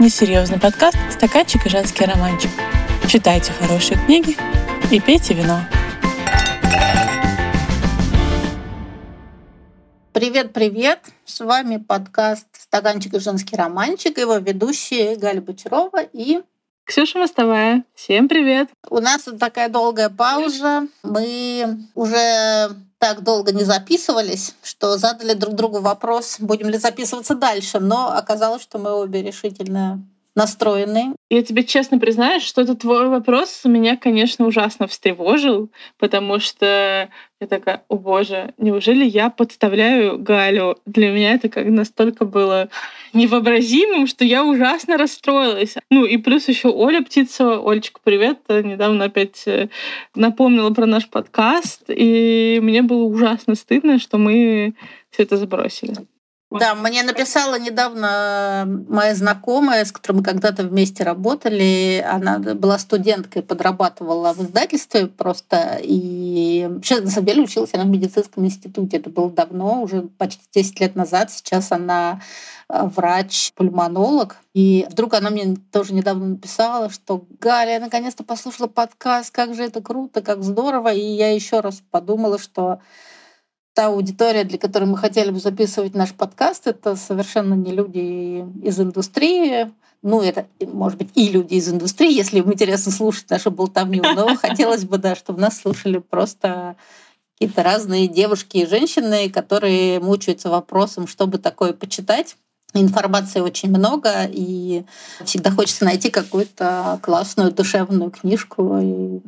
несерьезный подкаст «Стаканчик и женский романчик». Читайте хорошие книги и пейте вино. Привет-привет! С вами подкаст «Стаканчик и женский романчик», его ведущие Галя Бочарова и Ксюша Мостовая. Всем привет! У нас такая долгая пауза. Мы уже так долго не записывались, что задали друг другу вопрос, будем ли записываться дальше. Но оказалось, что мы обе решительно настроены. Я тебе честно признаюсь, что этот твой вопрос меня, конечно, ужасно встревожил, потому что я такая, о боже, неужели я подставляю Галю? Для меня это как настолько было невообразимым, что я ужасно расстроилась. Ну и плюс еще Оля Птицева, Олечка, привет, недавно опять э, напомнила про наш подкаст, и мне было ужасно стыдно, что мы все это забросили. Да, мне написала недавно моя знакомая, с которой мы когда-то вместе работали. Она была студенткой, подрабатывала в издательстве просто. И вообще, на самом деле, училась она в медицинском институте. Это было давно, уже почти 10 лет назад. Сейчас она э, врач-пульмонолог. И вдруг она мне тоже недавно написала, что Галя, я наконец-то послушала подкаст, как же это круто, как здорово. И я еще раз подумала, что та аудитория, для которой мы хотели бы записывать наш подкаст, это совершенно не люди из индустрии. Ну, это, может быть, и люди из индустрии, если им интересно слушать нашу болтовню. Но хотелось бы, да, чтобы нас слушали просто какие-то разные девушки и женщины, которые мучаются вопросом, чтобы такое почитать. Информации очень много, и всегда хочется найти какую-то классную душевную книжку и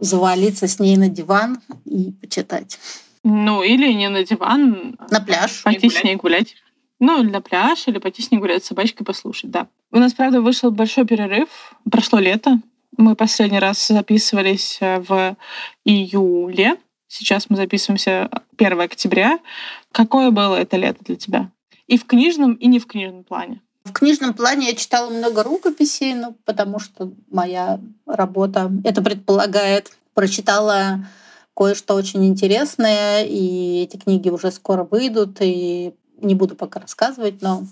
завалиться с ней на диван и почитать. Ну, или не на диван. На пляж. Пойти с ней гулять. Ну, на пляж, или пойти с ней гулять с собачкой, послушать, да. У нас, правда, вышел большой перерыв. Прошло лето. Мы последний раз записывались э, в июле. Сейчас мы записываемся 1 октября. Какое было это лето для тебя? И в книжном, и не в книжном плане. В книжном плане я читала много рукописей, ну, потому что моя работа это предполагает. Прочитала кое-что очень интересное, и эти книги уже скоро выйдут, и не буду пока рассказывать, но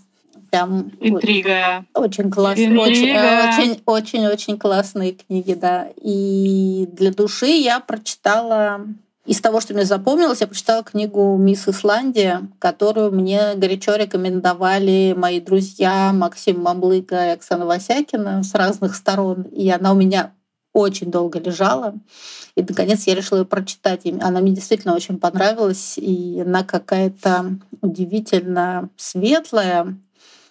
прям интрига. Очень классные, очень, очень, очень, очень классные книги, да. И для души я прочитала из того, что мне запомнилось, я прочитала книгу «Мисс Исландия», которую мне горячо рекомендовали мои друзья Максим Мамлыка и Оксана Васякина с разных сторон. И она у меня очень долго лежала. И, наконец, я решила ее прочитать. И она мне действительно очень понравилась. И она какая-то удивительно светлая.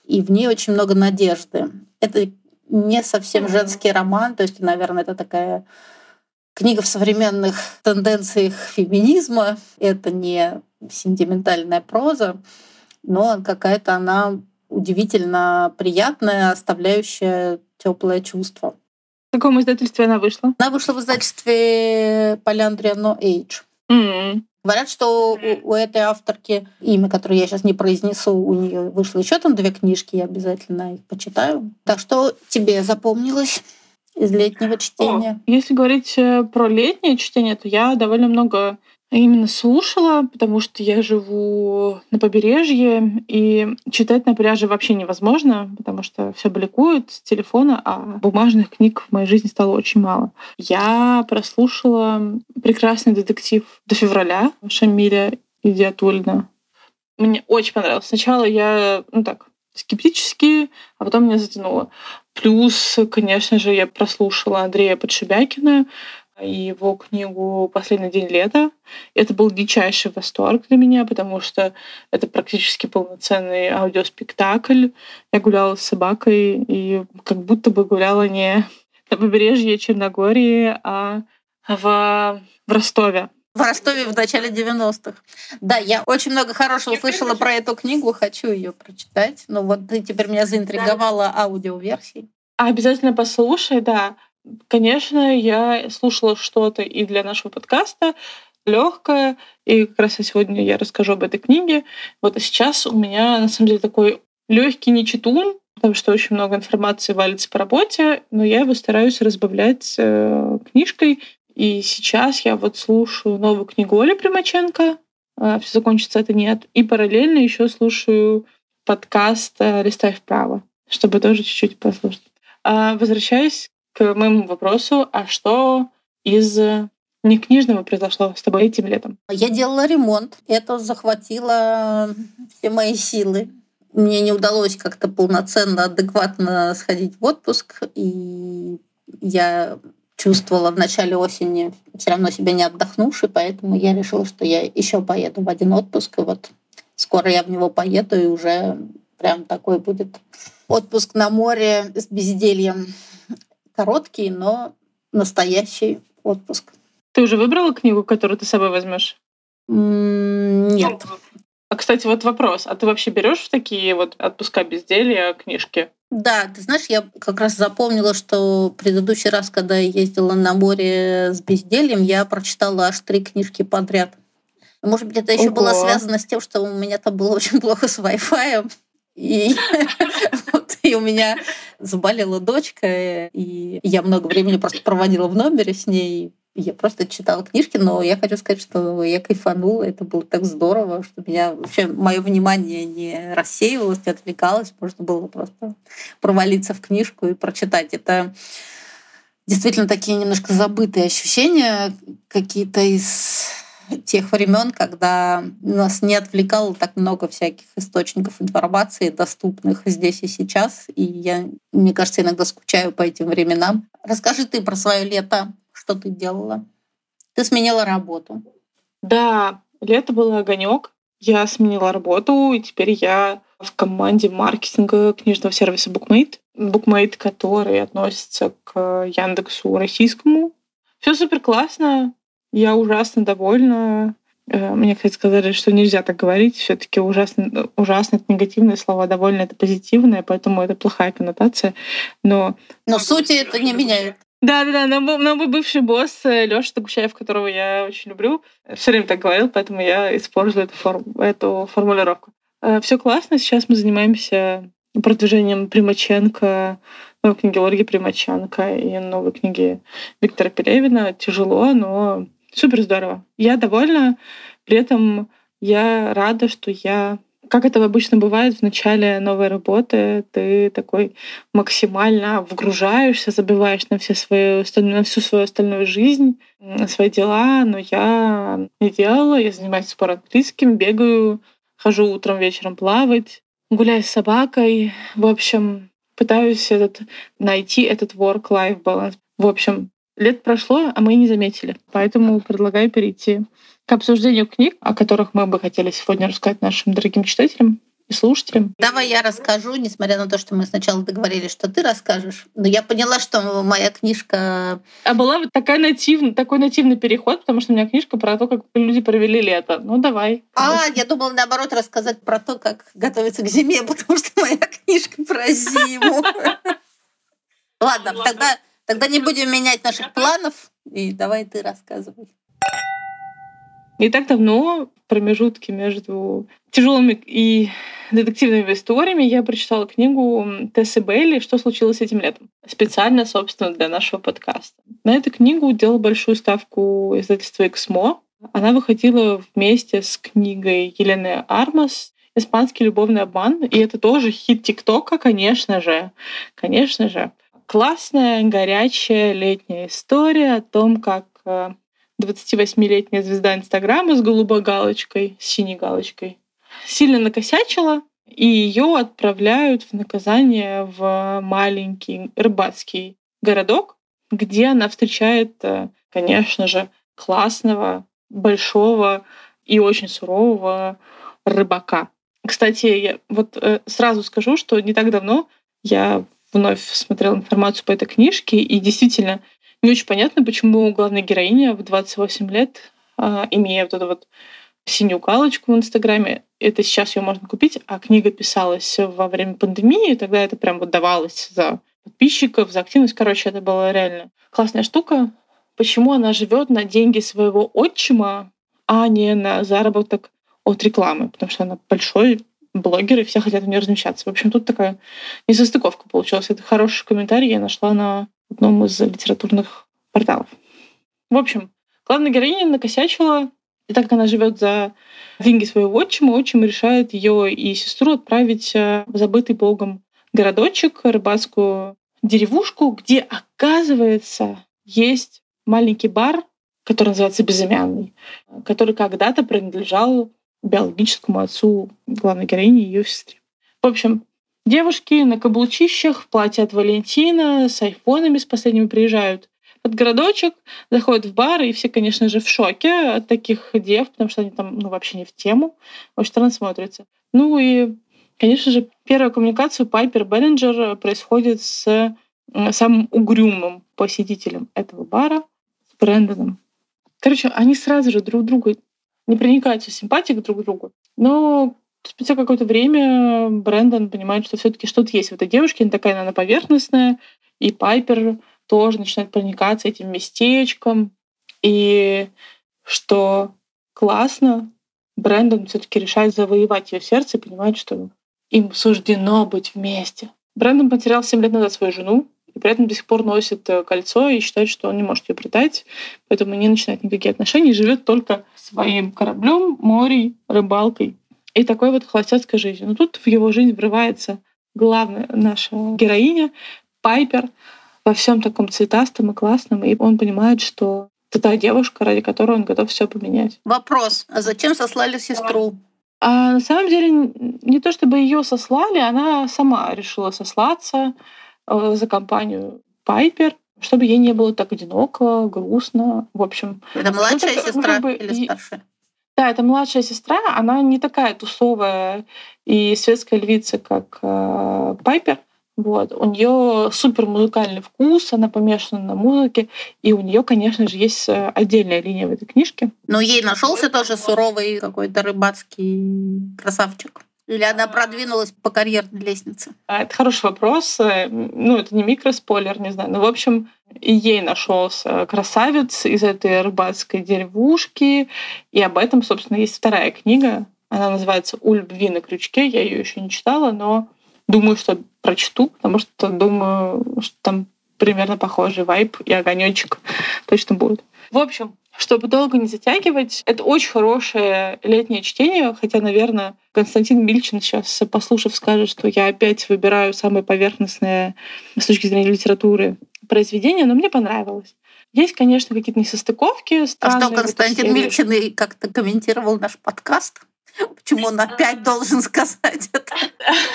И в ней очень много надежды. Это не совсем женский роман. То есть, наверное, это такая книга в современных тенденциях феминизма. Это не сентиментальная проза, но какая-то она удивительно приятная, оставляющая теплое чувство. В каком издательстве она вышла? Она вышла в издательстве No Age. Mm-hmm. Говорят, что у, у этой авторки, имя, которое я сейчас не произнесу, у нее вышло еще там две книжки, я обязательно их почитаю. Так что тебе запомнилось из летнего чтения? О, если говорить э, про летнее чтение, то я довольно много именно слушала, потому что я живу на побережье, и читать на пляже вообще невозможно, потому что все бликует с телефона, а бумажных книг в моей жизни стало очень мало. Я прослушала прекрасный детектив до февраля Шамиля Идиатульна. Мне очень понравилось. Сначала я, ну так, скептически, а потом меня затянуло. Плюс, конечно же, я прослушала Андрея Подшибякина, его книгу «Последний день лета». Это был дичайший восторг для меня, потому что это практически полноценный аудиоспектакль. Я гуляла с собакой и как будто бы гуляла не на побережье Черногории, а в, в Ростове. В Ростове в начале 90-х. Да, я очень много хорошего слышала про эту книгу, хочу ее прочитать. Но вот ты теперь меня заинтриговала аудиоверсией. Обязательно послушай, да. Конечно, я слушала что-то и для нашего подкаста, легкое, и как раз сегодня я расскажу об этой книге. Вот сейчас у меня на самом деле такой легкий нечитун, потому что очень много информации валится по работе, но я его стараюсь разбавлять э, книжкой. И сейчас я вот слушаю новую книгу Оли Примаченко э, «Все закончится, это нет», и параллельно еще слушаю подкаст э, «Листай вправо». чтобы тоже чуть-чуть послушать. А, возвращаясь к моему вопросу, а что из не книжного произошло с тобой этим летом? Я делала ремонт. Это захватило все мои силы. Мне не удалось как-то полноценно, адекватно сходить в отпуск. И я чувствовала в начале осени все равно себя не отдохнувшей, поэтому я решила, что я еще поеду в один отпуск. И вот скоро я в него поеду, и уже прям такой будет отпуск на море с бездельем. Короткий, но настоящий отпуск. Ты уже выбрала книгу, которую ты с собой возьмешь? Нет. А, кстати, вот вопрос. А ты вообще берешь в такие вот отпуска безделья книжки? Да, ты знаешь, я как раз запомнила, что предыдущий раз, когда я ездила на море с бездельем, я прочитала аж три книжки подряд. Может быть, это еще Ого. было связано с тем, что у меня там было очень плохо с Wi-Fi. И, вот, и у меня заболела дочка, и я много времени просто проводила в номере с ней. Я просто читала книжки, но я хочу сказать, что я кайфанула. Это было так здорово, что меня вообще мое внимание не рассеивалось, не отвлекалось. Можно было просто провалиться в книжку и прочитать. Это действительно такие немножко забытые ощущения, какие-то из тех времен, когда нас не отвлекало так много всяких источников информации, доступных здесь и сейчас. И я, мне кажется, иногда скучаю по этим временам. Расскажи ты про свое лето что ты делала? Ты сменила работу. Да, лето было огонек. Я сменила работу, и теперь я в команде маркетинга книжного сервиса Bookmate. Bookmate, который относится к Яндексу российскому. Все супер классно. Я ужасно довольна. Э, мне, кстати, сказали, что нельзя так говорить. Все-таки ужасно, ужасно это негативные слова, довольно это позитивное, поэтому это плохая коннотация. Но, Но сути это не меняет. Да, да, да. Но, но мой бывший босс э, Леша Догущаев, которого я очень люблю, все время так говорил, поэтому я использую эту, форм, эту формулировку. Э, все классно. Сейчас мы занимаемся продвижением Примаченко, новой книги Ольги Примаченко и новой книги Виктора Пелевина. Тяжело, но супер здорово. Я довольна. При этом я рада, что я как это обычно бывает в начале новой работы, ты такой максимально вгружаешься, забиваешь на, все свои, на всю свою остальную жизнь, на свои дела, но я не делала, я занимаюсь спорт английским, бегаю, хожу утром, вечером плавать, гуляю с собакой. В общем, пытаюсь этот, найти этот work-life balance. В общем, лет прошло, а мы не заметили. Поэтому предлагаю перейти к обсуждению книг, о которых мы бы хотели сегодня рассказать нашим дорогим читателям и слушателям. Давай я расскажу, несмотря на то, что мы сначала договорились, что ты расскажешь. Но я поняла, что моя книжка... А была вот такая нативный, такой нативный переход, потому что у меня книжка про то, как люди провели лето. Ну, давай. А, я думала, наоборот, рассказать про то, как готовиться к зиме, потому что моя книжка про зиму. Ладно, тогда, тогда не будем менять наших планов. И давай ты рассказывай. Не так давно, в промежутке между тяжелыми и детективными историями, я прочитала книгу Тессы Бейли «Что случилось этим летом?» специально, собственно, для нашего подкаста. На эту книгу делал большую ставку издательство «Эксмо». Она выходила вместе с книгой Елены Армас «Испанский любовный обман». И это тоже хит ТикТока, конечно же. Конечно же. Классная, горячая летняя история о том, как э, 28-летняя звезда Инстаграма с голубой галочкой, с синей галочкой, сильно накосячила, и ее отправляют в наказание в маленький рыбацкий городок, где она встречает, э, конечно же, классного, большого и очень сурового рыбака. Кстати, я вот э, сразу скажу, что не так давно я вновь смотрела информацию по этой книжке, и действительно не очень понятно, почему главная героиня в 28 лет, а, имея вот эту вот синюю галочку в Инстаграме, это сейчас ее можно купить, а книга писалась во время пандемии, тогда это прям вот давалось за подписчиков, за активность. Короче, это была реально классная штука. Почему она живет на деньги своего отчима, а не на заработок от рекламы? Потому что она большой блогер, и все хотят в ней размещаться. В общем, тут такая несостыковка получилась. Это хороший комментарий я нашла на одном из литературных порталов. В общем, главная героиня накосячила, и так как она живет за деньги своего отчима, отчим решает ее и сестру отправить э, в забытый богом городочек, рыбацкую деревушку, где, оказывается, есть маленький бар, который называется «Безымянный», который когда-то принадлежал биологическому отцу главной героини и ее сестре. В общем, девушки на каблучищах, в от Валентина, с айфонами с последними приезжают под городочек, заходят в бар, и все, конечно же, в шоке от таких дев, потому что они там ну, вообще не в тему. Очень странно смотрятся. Ну и, конечно же, первая коммуникация Пайпер Беллинджер происходит с самым угрюмым посетителем этого бара, с Брэндоном. Короче, они сразу же друг другу не проникаются симпатией друг к другу. Но спустя какое-то время Брэндон понимает, что все таки что-то есть в этой девушке, она такая, она поверхностная, и Пайпер тоже начинает проникаться этим местечком, и что классно, Брэндон все таки решает завоевать ее сердце и понимает, что им суждено быть вместе. Брэндон потерял 7 лет назад свою жену, и при этом до сих пор носит э, кольцо и считает, что он не может ее предать, поэтому не начинает никакие отношения живет только своим кораблем, морей, рыбалкой и такой вот холостяцкой жизнью. Но тут в его жизнь врывается главная наша героиня, Пайпер, во всем таком цветастом и классном, и он понимает, что это та девушка, ради которой он готов все поменять. Вопрос: а зачем сослали сестру? А на самом деле не то чтобы ее сослали, она сама решила сослаться за компанию Пайпер, чтобы ей не было так одиноко, грустно. В общем. Это младшая ну, сестра ну, как бы, или старшая? Да, это младшая сестра. Она не такая тусовая и светская львица, как э, Пайпер. Вот. У нее супер музыкальный вкус, она помешана на музыке, и у нее, конечно же, есть э, отдельная линия в этой книжке. Но ей нашелся тоже суровый какой-то рыбацкий красавчик. Или она продвинулась по карьерной лестнице? А, это хороший вопрос. Э, ну, это не микроспойлер, не знаю. Но, в общем, и ей нашелся красавец из этой рыбацкой деревушки. И об этом, собственно, есть вторая книга. Она называется «У любви на крючке». Я ее еще не читала, но думаю, что прочту, потому что думаю, что там примерно похожий вайп и огонечек точно будет. В общем, чтобы долго не затягивать, это очень хорошее летнее чтение, хотя, наверное, Константин Мильчин сейчас, послушав, скажет, что я опять выбираю самое поверхностное с точки зрения литературы произведение, но мне понравилось. Есть, конечно, какие-то несостыковки. А что, Константин Мильчин как-то комментировал наш подкаст? Почему он опять должен сказать это?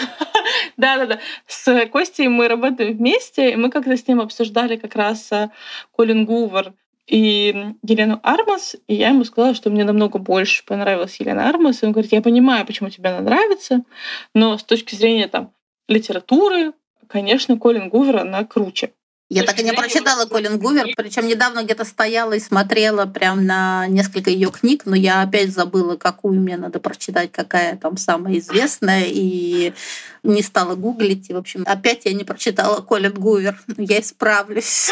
Да-да-да. С Костей мы работаем вместе, и мы как-то с ним обсуждали как раз э, Колин Гувер и Елену Армас, и я ему сказала, что мне намного больше понравилась Елена Армас, и он говорит, я понимаю, почему тебе она нравится, но с точки зрения там литературы, конечно, Колин Гувер, она круче. Я так и не прочитала Колин Гувер, причем недавно где-то стояла и смотрела прям на несколько ее книг, но я опять забыла, какую мне надо прочитать, какая там самая известная, и не стала гуглить. И, в общем, опять я не прочитала Колин Гувер. Я исправлюсь.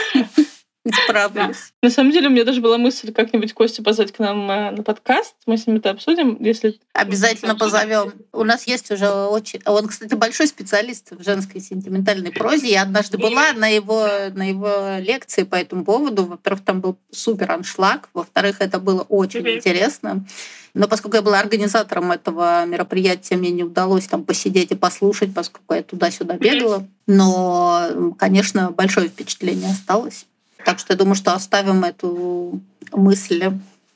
Справлюсь. На самом деле, у меня даже была мысль как-нибудь Костю позвать к нам э, на подкаст. Мы с ним это обсудим, если... Обязательно позовем. У нас есть уже очень... Он, кстати, большой специалист в женской сентиментальной прозе. Я однажды была на его, на его лекции по этому поводу. Во-первых, там был супер аншлаг. Во-вторых, это было очень интересно. Но поскольку я была организатором этого мероприятия, мне не удалось там посидеть и послушать, поскольку я туда-сюда бегала. Но, конечно, большое впечатление осталось. Так что я думаю, что оставим эту мысль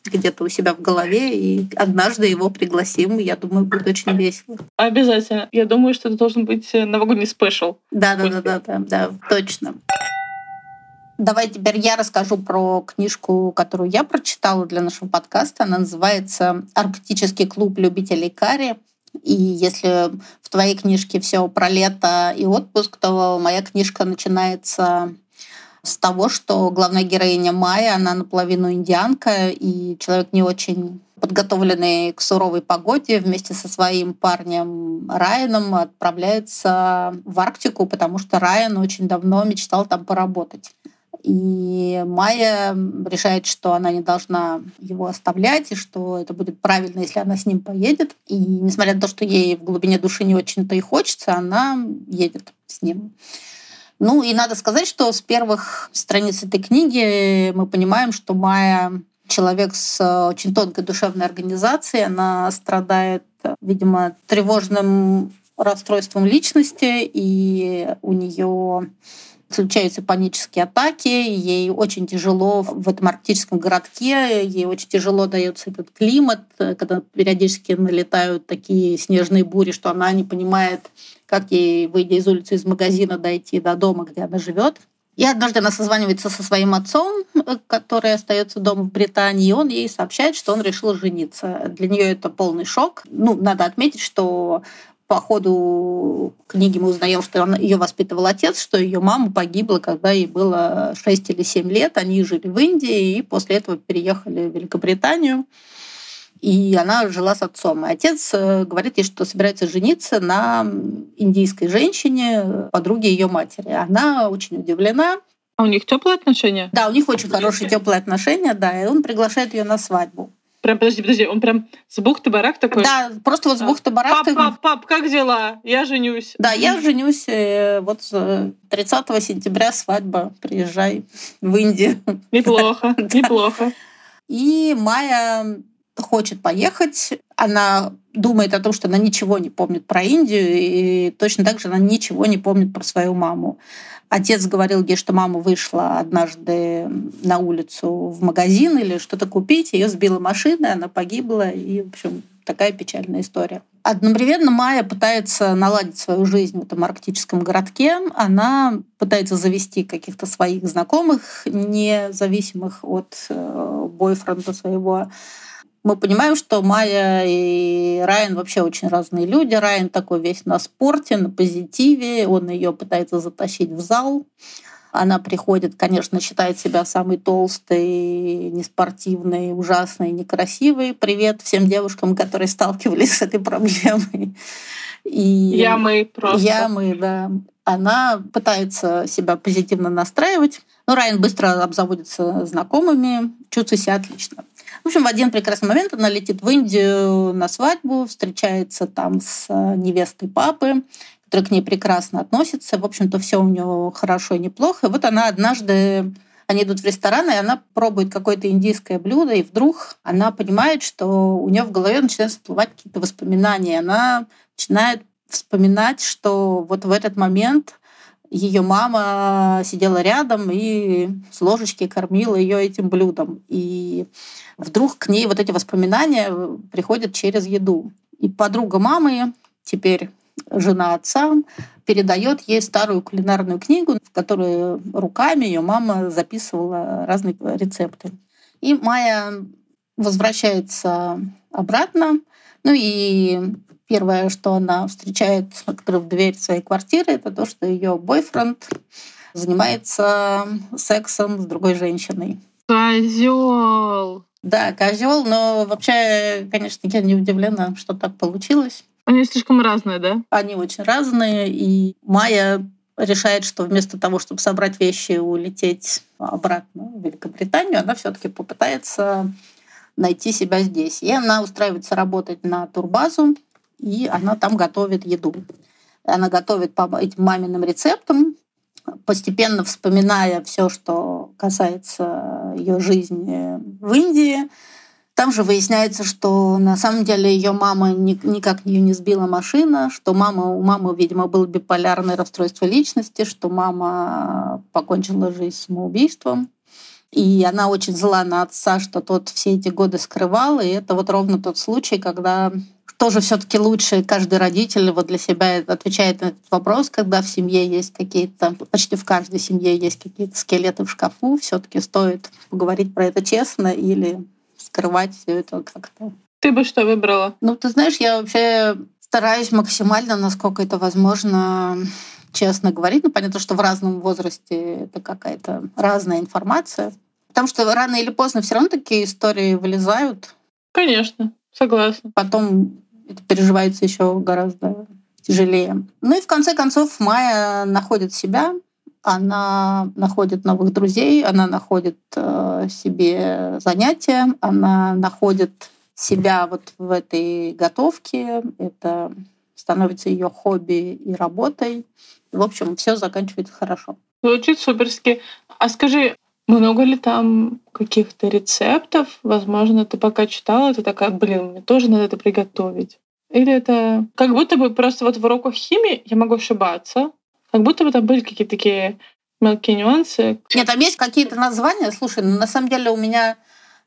где-то у себя в голове, и однажды его пригласим. Я думаю, будет очень весело. Обязательно. Я думаю, что это должен быть э, новогодний спешл. Да, да, да, да, да, да, точно. Давай теперь я расскажу про книжку, которую я прочитала для нашего подкаста. Она называется «Арктический клуб любителей карри». И если в твоей книжке все про лето и отпуск, то моя книжка начинается с того, что главная героиня Майя, она наполовину индианка, и человек не очень подготовленный к суровой погоде, вместе со своим парнем Райаном отправляется в Арктику, потому что Райан очень давно мечтал там поработать. И Майя решает, что она не должна его оставлять, и что это будет правильно, если она с ним поедет. И несмотря на то, что ей в глубине души не очень-то и хочется, она едет с ним. Ну и надо сказать, что с первых страниц этой книги мы понимаем, что Майя человек с э, очень тонкой душевной организацией. Она страдает, видимо, тревожным расстройством личности, и у нее случаются панические атаки, ей очень тяжело в этом арктическом городке, ей очень тяжело дается этот климат, когда периодически налетают такие снежные бури, что она не понимает, как ей, выйдя из улицы, из магазина, дойти до дома, где она живет. И однажды она созванивается со своим отцом, который остается дома в Британии, и он ей сообщает, что он решил жениться. Для нее это полный шок. Ну, надо отметить, что по ходу книги мы узнаем, что он, ее воспитывал отец, что ее мама погибла, когда ей было 6 или 7 лет. Они жили в Индии и после этого переехали в Великобританию. И она жила с отцом. И отец э, говорит ей, что собирается жениться на индийской женщине, подруге ее матери. Она очень удивлена. А у них теплые отношения? Да, у них очень хорошие теплые отношения, да. И он приглашает ее на свадьбу. Прям, подожди, подожди, он прям с бухты-барах такой? Да, просто вот с бухты-барах. Пап, пап, пап, как дела? Я женюсь. Да, я женюсь. Вот 30 э, сентября свадьба. Приезжай в Индию. Неплохо, неплохо. И Майя хочет поехать. Она думает о том, что она ничего не помнит про Индию, и точно так же она ничего не помнит про свою маму. Отец говорил ей, что мама вышла однажды на улицу в магазин или что-то купить, ее сбила машина, она погибла, и, в общем, такая печальная история. Одновременно Майя пытается наладить свою жизнь в этом арктическом городке. Она пытается завести каких-то своих знакомых, независимых от э, бойфренда своего мы понимаем, что Майя и Райан вообще очень разные люди. Райан такой весь на спорте, на позитиве, он ее пытается затащить в зал. Она приходит, конечно, считает себя самой толстой, неспортивной, ужасной, некрасивой. Привет всем девушкам, которые сталкивались с этой проблемой. И я мы просто. Я мы, да. Она пытается себя позитивно настраивать. Но Райан быстро обзаводится знакомыми, чувствует себя отлично. В общем, в один прекрасный момент она летит в Индию на свадьбу, встречается там с э, невестой папы, который к ней прекрасно относится. В общем-то, все у нее хорошо и неплохо. И вот она однажды они идут в ресторан, и она пробует какое-то индийское блюдо, и вдруг она понимает, что у нее в голове начинают всплывать какие-то воспоминания. Она начинает вспоминать, что вот в этот момент ее мама сидела рядом и с ложечки кормила ее этим блюдом. И вдруг к ней вот эти воспоминания приходят через еду. И подруга мамы, теперь жена отца, передает ей старую кулинарную книгу, в которой руками ее мама записывала разные рецепты. И Майя возвращается обратно, ну и Первое, что она встречает, открыв дверь своей квартиры, это то, что ее бойфренд занимается сексом с другой женщиной. Козел. Да, козел, но вообще, конечно, я не удивлена, что так получилось. Они слишком разные, да? Они очень разные, и Майя решает, что вместо того, чтобы собрать вещи и улететь обратно в Великобританию, она все-таки попытается найти себя здесь. И она устраивается работать на турбазу, и она там готовит еду. Она готовит по этим маминым рецептам, постепенно вспоминая все, что касается ее жизни в Индии. Там же выясняется, что на самом деле ее мама никак ее не сбила машина, что мама, у мамы, видимо, было биполярное расстройство личности, что мама покончила жизнь самоубийством. И она очень зла на отца, что тот все эти годы скрывал. И это вот ровно тот случай, когда тоже все-таки лучше каждый родитель вот для себя отвечает на этот вопрос, когда в семье есть какие-то, почти в каждой семье есть какие-то скелеты в шкафу, все-таки стоит поговорить про это честно или скрывать все это как-то. Ты бы что выбрала? Ну, ты знаешь, я вообще стараюсь максимально, насколько это возможно, честно говорить. Ну, понятно, что в разном возрасте это какая-то разная информация. Потому что рано или поздно все равно такие истории вылезают. Конечно, согласна. Потом это переживается еще гораздо тяжелее. Ну и в конце концов Майя находит себя, она находит новых друзей, она находит э, себе занятия, она находит себя вот в этой готовке. Это становится ее хобби и работой. В общем, все заканчивается хорошо. Звучит суперски. А скажи, много ли там каких-то рецептов? Возможно, ты пока читала, ты такая, блин, мне тоже надо это приготовить. Или это как будто бы просто вот в уроках химии я могу ошибаться, как будто бы там были какие-то такие мелкие нюансы. Нет, там есть какие-то названия. Слушай, ну, на самом деле у меня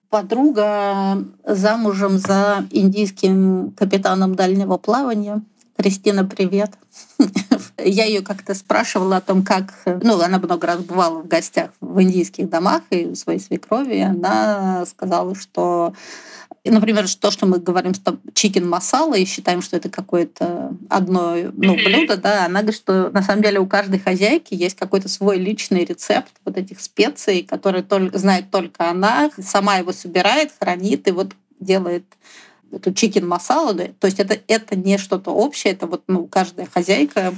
подруга замужем за индийским капитаном дальнего плавания. Кристина, привет. Я ее как-то спрашивала о том, как... Ну, она много раз бывала в гостях в индийских домах и у своей свекрови. Она сказала, что Например, то, что мы говорим с чикен масала и считаем, что это какое-то одно ну, блюдо, да, она говорит, что на самом деле у каждой хозяйки есть какой-то свой личный рецепт вот этих специй, который только, знает только она, сама его собирает, хранит и вот делает эту чикен масалу. То есть это, это не что-то общее, это вот ну, каждая хозяйка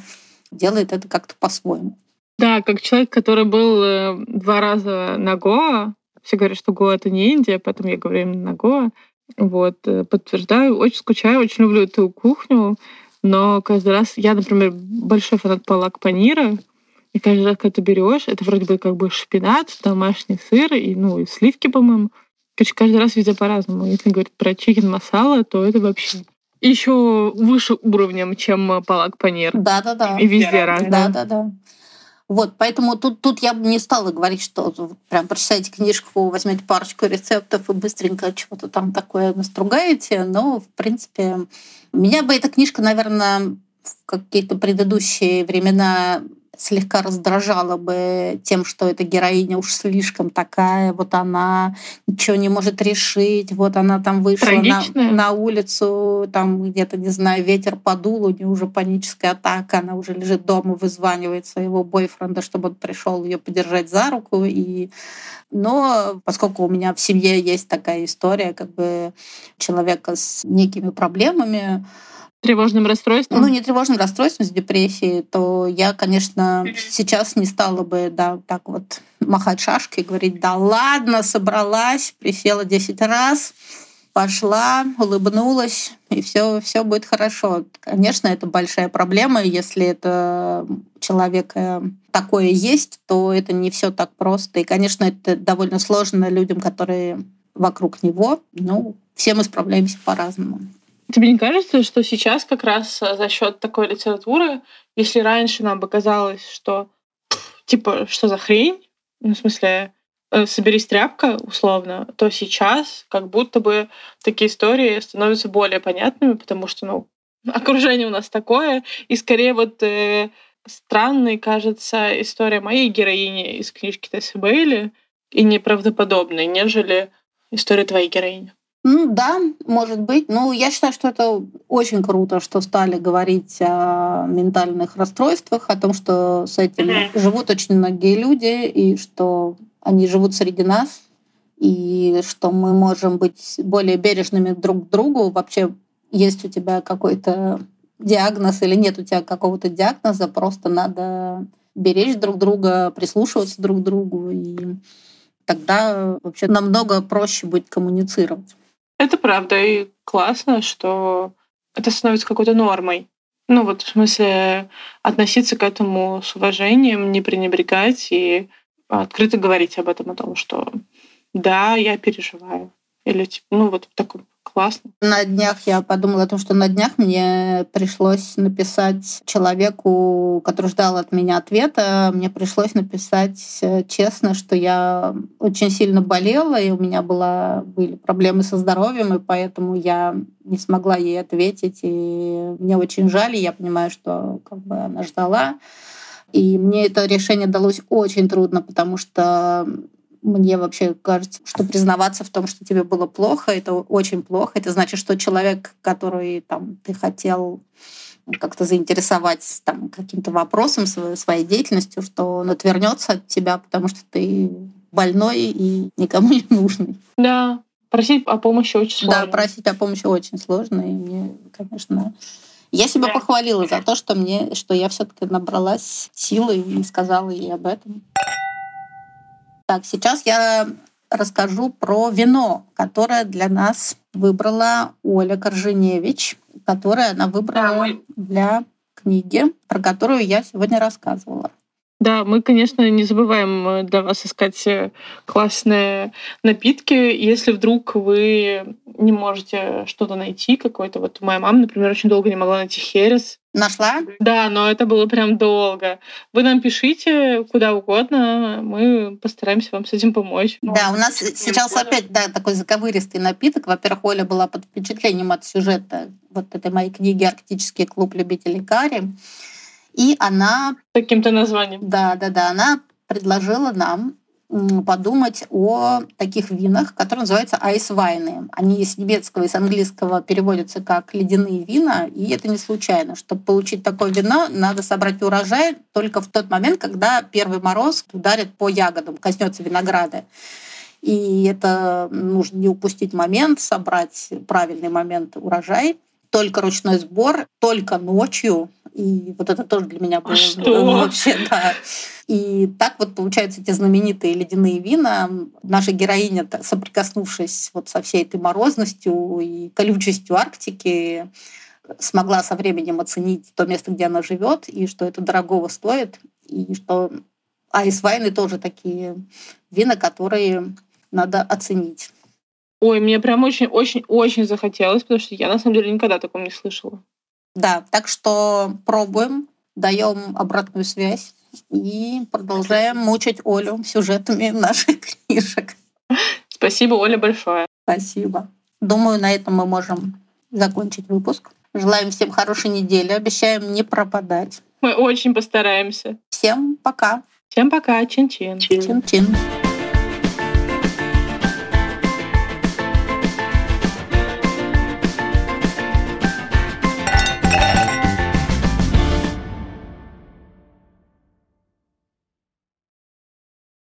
делает это как-то по-своему. Да, как человек, который был э, два раза на Гоа, все говорят, что Гоа — это не Индия, поэтому я говорю именно на Гоа. Вот, э, подтверждаю, очень скучаю, очень люблю эту кухню, но каждый раз, я, например, большой фанат палак панира, и каждый раз, когда ты берешь, это вроде бы как бы шпинат, домашний сыр и, ну, и сливки, по-моему. Короче, каждый раз везде по-разному. Если говорить про чикен масала, то это вообще еще выше уровнем, чем палак панир. Да, да, да. И везде разное. Да, да, да. Вот, поэтому тут, тут я бы не стала говорить, что прям прочитайте книжку, возьмете парочку рецептов и быстренько чего-то там такое настругаете. Но, в принципе, меня бы эта книжка, наверное, в какие-то предыдущие времена слегка раздражала бы тем, что эта героиня уж слишком такая, вот она ничего не может решить, вот она там вышла на, на улицу, там где-то, не знаю, ветер подул, у нее уже паническая атака, она уже лежит дома, вызванивает своего бойфренда, чтобы он пришел ее подержать за руку. И... Но поскольку у меня в семье есть такая история, как бы человека с некими проблемами, тревожным расстройством? Ну, не тревожным расстройством, с депрессией, то я, конечно, сейчас не стала бы, да, так вот махать шашкой и говорить, да ладно, собралась, присела 10 раз, пошла, улыбнулась, и все, все будет хорошо. Конечно, это большая проблема, если это человека такое есть, то это не все так просто. И, конечно, это довольно сложно людям, которые вокруг него. Ну, все мы справляемся по-разному. Тебе не кажется, что сейчас как раз э, за счет такой литературы, если раньше нам бы казалось, что типа, что за хрень, ну, в смысле, э, соберись тряпка, условно, то сейчас как будто бы такие истории становятся более понятными, потому что, ну, окружение у нас такое, и скорее вот э, странной кажется история моей героини из книжки Тессы Бейли и неправдоподобной, нежели история твоей героини. Ну да, может быть. Ну, я считаю, что это очень круто, что стали говорить о ментальных расстройствах, о том, что с этим mm-hmm. живут очень многие люди, и что они живут среди нас, и что мы можем быть более бережными друг к другу. Вообще, есть у тебя какой-то диагноз или нет у тебя какого-то диагноза, просто надо беречь друг друга, прислушиваться друг к другу, и тогда вообще намного проще будет коммуницировать. Это правда, и классно, что это становится какой-то нормой. Ну вот в смысле относиться к этому с уважением, не пренебрегать и открыто говорить об этом, о том, что да, я переживаю. Или типа, ну вот такой классно. На днях я подумала о том, что на днях мне пришлось написать человеку, который ждал от меня ответа, мне пришлось написать э, честно, что я очень сильно болела, и у меня была, были проблемы со здоровьем, и поэтому я не смогла ей ответить. И мне очень жаль, и я понимаю, что как бы она ждала. И мне это решение далось очень трудно, потому что мне вообще кажется, что признаваться в том, что тебе было плохо, это очень плохо. Это значит, что человек, который там, ты хотел как-то заинтересовать там, каким-то вопросом, своей, своей деятельностью, что он отвернется от тебя, потому что ты больной и никому не нужный. Да, просить о помощи очень сложно. Да, просить о помощи очень сложно. И мне, конечно, я себя да. похвалила за то, что мне, что я все-таки набралась силы и сказала ей об этом. Так, сейчас я расскажу про вино, которое для нас выбрала Оля Корженевич, которое она выбрала для книги, про которую я сегодня рассказывала. Да, мы, конечно, не забываем э, для вас искать э, классные напитки. Если вдруг вы не можете что-то найти, какой-то... Вот моя мама, например, очень долго не могла найти херес. Нашла? Да, но это было прям долго. Вы нам пишите куда угодно, мы постараемся вам с этим помочь. Да, у нас сейчас опять да, такой заковыристый напиток. Во-первых, Оля была под впечатлением от сюжета вот этой моей книги «Арктический клуб любителей карри». И она... Каким-то названием. Да, да, да. Она предложила нам подумать о таких винах, которые называются айс-вайны. Они с немецкого и с английского переводятся как ледяные вина, и это не случайно. Чтобы получить такое вино, надо собрать урожай только в тот момент, когда первый мороз ударит по ягодам, коснется винограда. И это нужно не упустить момент, собрать правильный момент урожай только ручной сбор, только ночью. И вот это тоже для меня было Что? вообще, да. И так вот получаются эти знаменитые ледяные вина. Наша героиня, соприкоснувшись вот со всей этой морозностью и колючестью Арктики, смогла со временем оценить то место, где она живет, и что это дорогого стоит, и что айс-вайны тоже такие вина, которые надо оценить. Ой, мне прям очень-очень-очень захотелось, потому что я на самом деле никогда такого не слышала. Да, так что пробуем, даем обратную связь и продолжаем мучить Олю сюжетами наших книжек. Спасибо, Оля, большое. Спасибо. Думаю, на этом мы можем закончить выпуск. Желаем всем хорошей недели. Обещаем не пропадать. Мы очень постараемся. Всем пока. Всем пока. Чин-чин. Чин-чин.